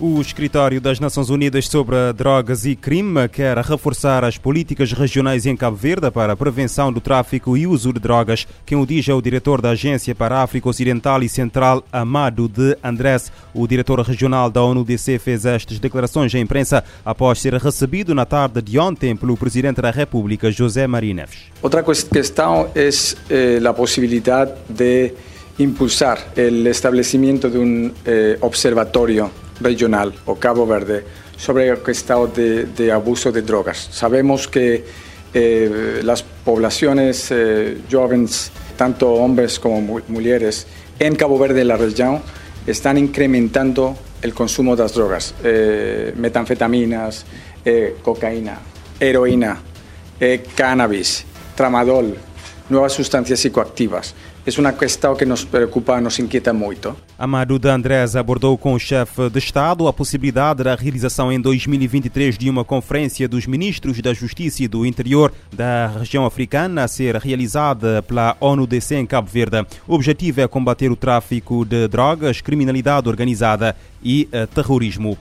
O Escritório das Nações Unidas sobre Drogas e Crime quer reforçar as políticas regionais em Cabo Verde para a prevenção do tráfico e uso de drogas. Quem o diz é o diretor da Agência para a África Ocidental e Central, Amado de Andrés. O diretor regional da ONU-DC fez estas declarações à imprensa após ser recebido na tarde de ontem pelo Presidente da República, José Maria Neves. Outra questão é eh, a possibilidade de impulsar o estabelecimento de um eh, observatório regional o Cabo Verde sobre el estado de, abuso de drogas. Sabemos que eh, las poblaciones eh, jóvenes, tanto hombres como mujeres, en Cabo Verde, la región, están incrementando el consumo de las drogas, eh, metanfetaminas, cocaína, heroína, cannabis, tramadol, nuevas sustancias psicoactivas. É uma questão que nos preocupa, nos inquieta muito. Amado de Andrés abordou com o chefe de Estado a possibilidade da realização em 2023 de uma conferência dos ministros da Justiça e do Interior da região africana a ser realizada pela ONU-DC em Cabo Verde. O objetivo é combater o tráfico de drogas, criminalidade organizada e eh, terrorismo.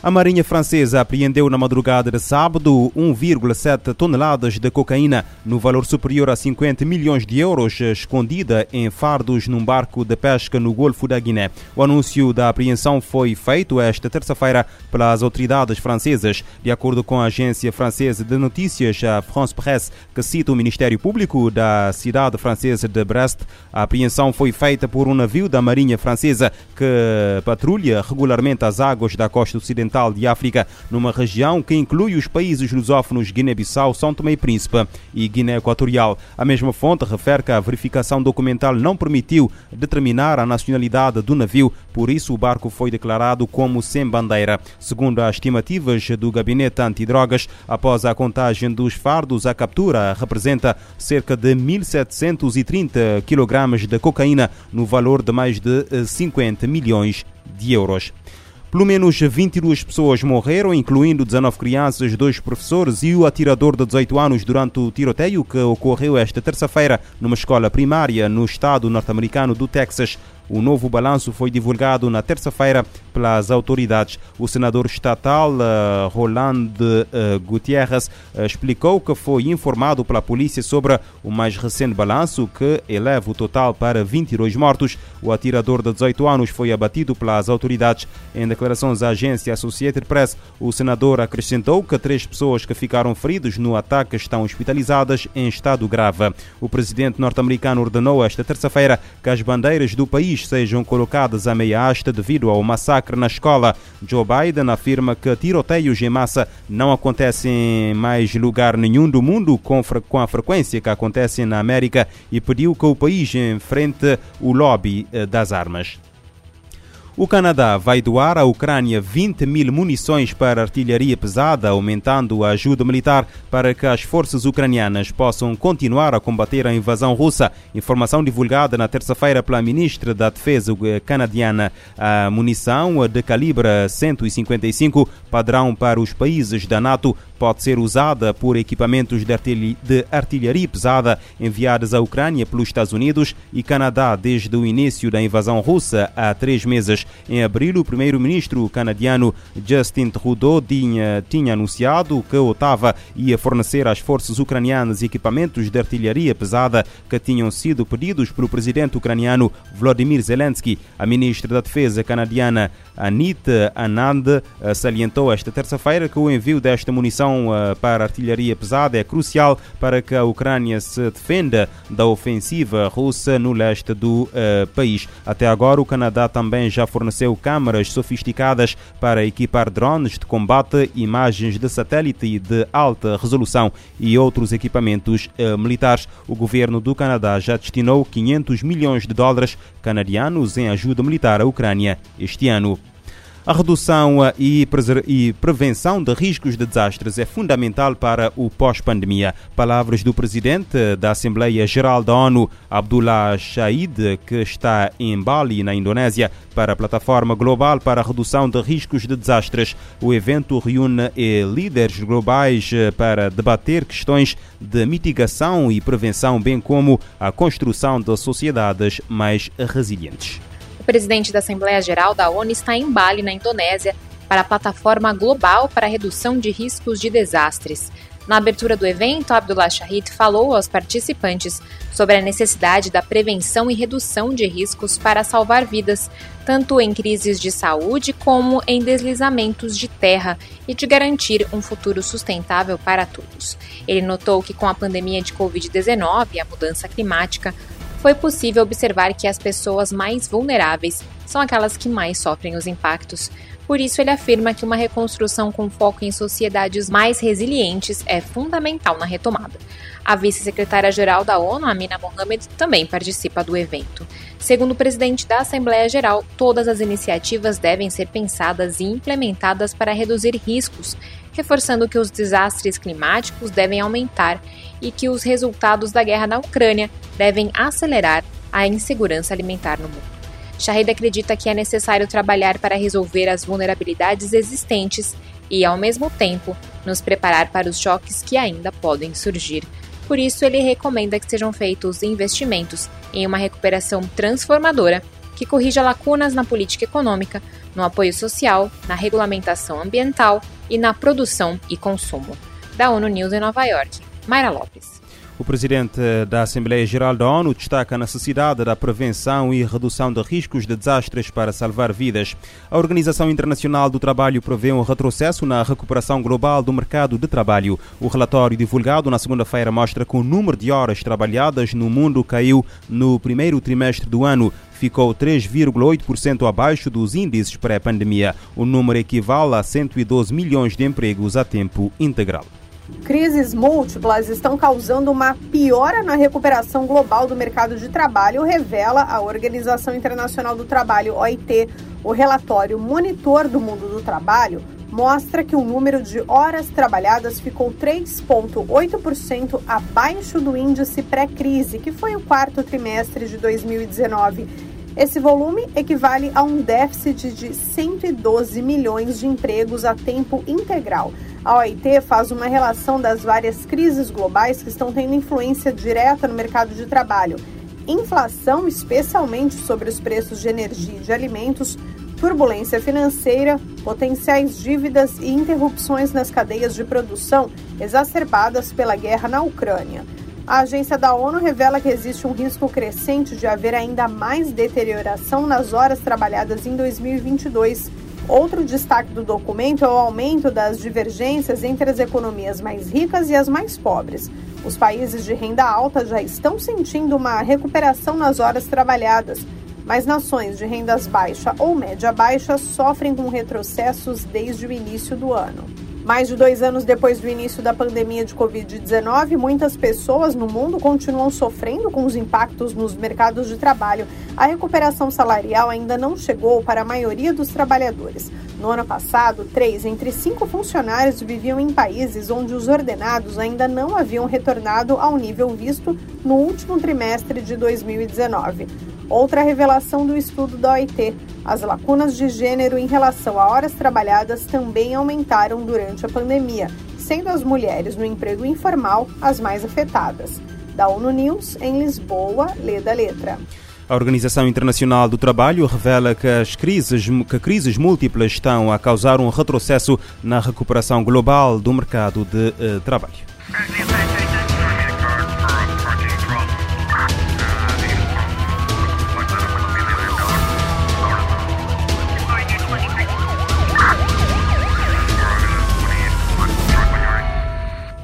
A Marinha Francesa apreendeu na madrugada de sábado 1,7 toneladas de cocaína, no valor superior a 50 milhões de euros, escondida em fardos num barco de pesca no Golfo da Guiné. O anúncio da apreensão foi feito esta terça-feira pelas autoridades francesas. De acordo com a agência francesa de notícias, a France Presse, que cita o Ministério Público da cidade francesa de Brest, a apreensão foi feita por um navio da Marinha Francesa que patrulha regularmente as águas da costa ocidental Ocidental de África, numa região que inclui os países lusófonos Guiné-Bissau, São Tomé e Príncipe e Guiné Equatorial. A mesma fonte refere que a verificação documental não permitiu determinar a nacionalidade do navio, por isso o barco foi declarado como sem bandeira. Segundo as estimativas do Gabinete Antidrogas, após a contagem dos fardos, a captura representa cerca de 1.730 kg de cocaína, no valor de mais de 50 milhões de euros. Pelo menos 22 pessoas morreram, incluindo 19 crianças, dois professores e o atirador de 18 anos durante o tiroteio que ocorreu esta terça-feira numa escola primária no estado norte-americano do Texas. O novo balanço foi divulgado na terça-feira pelas autoridades. O senador estatal uh, Roland uh, Gutierrez uh, explicou que foi informado pela polícia sobre o mais recente balanço, que eleva o total para 22 mortos. O atirador de 18 anos foi abatido pelas autoridades. Em declarações à agência Associated Press, o senador acrescentou que três pessoas que ficaram feridas no ataque estão hospitalizadas em estado grave. O presidente norte-americano ordenou esta terça-feira que as bandeiras do país sejam colocadas à meia asta devido ao massacre na escola. Joe Biden afirma que tiroteios em massa não acontecem em mais lugar nenhum do mundo com, com a frequência que acontecem na América e pediu que o país enfrente o lobby eh, das armas. O Canadá vai doar à Ucrânia 20 mil munições para artilharia pesada, aumentando a ajuda militar para que as forças ucranianas possam continuar a combater a invasão russa. Informação divulgada na terça-feira pela ministra da Defesa canadiana. A munição de calibre 155, padrão para os países da NATO, pode ser usada por equipamentos de artilharia pesada enviados à Ucrânia pelos Estados Unidos e Canadá desde o início da invasão russa há três meses. Em abril, o primeiro-ministro canadiano Justin Trudeau tinha, tinha anunciado que Ottawa ia fornecer às forças ucranianas equipamentos de artilharia pesada que tinham sido pedidos pelo presidente ucraniano Vladimir Zelensky. A ministra da Defesa canadiana Anita Anand salientou esta terça-feira que o envio desta munição eh, para artilharia pesada é crucial para que a Ucrânia se defenda da ofensiva russa no leste do uh, país. Até agora, o Canadá também já forneceu câmaras sofisticadas para equipar drones de combate, imagens de satélite de alta resolução e outros equipamentos uh, militares. O governo do Canadá já destinou 500 milhões de dólares canadianos em ajuda militar à Ucrânia este ano. A redução eh, e prevenção de riscos de desastres é fundamental para o pós-pandemia. Palavras do presidente da Assembleia Geral da ONU, Abdullah Shahid, que está em Bali, na Indonésia, para a Plataforma Global para a Redução de Riscos de Desastres. O evento reúne eh, líderes globais eh, para debater questões de mitigação e prevenção, bem como a construção de sociedades mais resilientes presidente da Assembleia Geral da ONU está em Bali, na Indonésia, para a Plataforma Global para a Redução de Riscos de Desastres. Na abertura do evento, Abdullah Shahid falou aos participantes sobre a necessidade da prevenção e redução de riscos para salvar vidas, tanto em crises de saúde como em deslizamentos de terra, e de garantir um futuro sustentável para todos. Ele notou que com a pandemia de Covid-19 e a mudança climática, foi possível observar que as pessoas mais vulneráveis são aquelas que mais sofrem os impactos. Por isso, ele afirma que uma reconstrução com foco em sociedades mais resilientes é fundamental na retomada. A vice-secretária-geral da ONU, Amina Mohamed, também participa do evento. Segundo o presidente da Assembleia Geral, todas as iniciativas devem ser pensadas e implementadas para reduzir riscos, reforçando que os desastres climáticos devem aumentar e que os resultados da guerra na Ucrânia devem acelerar a insegurança alimentar no mundo. Shahid acredita que é necessário trabalhar para resolver as vulnerabilidades existentes e, ao mesmo tempo, nos preparar para os choques que ainda podem surgir. Por isso, ele recomenda que sejam feitos investimentos em uma recuperação transformadora que corrija lacunas na política econômica, no apoio social, na regulamentação ambiental e na produção e consumo. Da ONU News em Nova York, Mayra Lopes. O presidente da Assembleia Geral da ONU destaca a necessidade da prevenção e redução de riscos de desastres para salvar vidas. A Organização Internacional do Trabalho prevê um retrocesso na recuperação global do mercado de trabalho. O relatório divulgado na segunda-feira mostra que o número de horas trabalhadas no mundo caiu no primeiro trimestre do ano, ficou 3,8% abaixo dos índices pré-pandemia. O número equivale a 112 milhões de empregos a tempo integral. Crises múltiplas estão causando uma piora na recuperação global do mercado de trabalho, revela a Organização Internacional do Trabalho, OIT. O relatório Monitor do Mundo do Trabalho mostra que o número de horas trabalhadas ficou 3,8% abaixo do índice pré-crise, que foi o quarto trimestre de 2019. Esse volume equivale a um déficit de 112 milhões de empregos a tempo integral. A OIT faz uma relação das várias crises globais que estão tendo influência direta no mercado de trabalho. Inflação, especialmente sobre os preços de energia e de alimentos, turbulência financeira, potenciais dívidas e interrupções nas cadeias de produção exacerbadas pela guerra na Ucrânia. A agência da ONU revela que existe um risco crescente de haver ainda mais deterioração nas horas trabalhadas em 2022 Outro destaque do documento é o aumento das divergências entre as economias mais ricas e as mais pobres. Os países de renda alta já estão sentindo uma recuperação nas horas trabalhadas, mas nações de rendas baixa ou média baixa sofrem com retrocessos desde o início do ano. Mais de dois anos depois do início da pandemia de Covid-19, muitas pessoas no mundo continuam sofrendo com os impactos nos mercados de trabalho. A recuperação salarial ainda não chegou para a maioria dos trabalhadores. No ano passado, três entre cinco funcionários viviam em países onde os ordenados ainda não haviam retornado ao nível visto no último trimestre de 2019. Outra revelação do estudo da OIT as lacunas de gênero em relação a horas trabalhadas também aumentaram durante a pandemia, sendo as mulheres no emprego informal as mais afetadas. Da ONU News, em Lisboa, lê da letra. A Organização Internacional do Trabalho revela que as crises, que crises múltiplas estão a causar um retrocesso na recuperação global do mercado de uh, trabalho.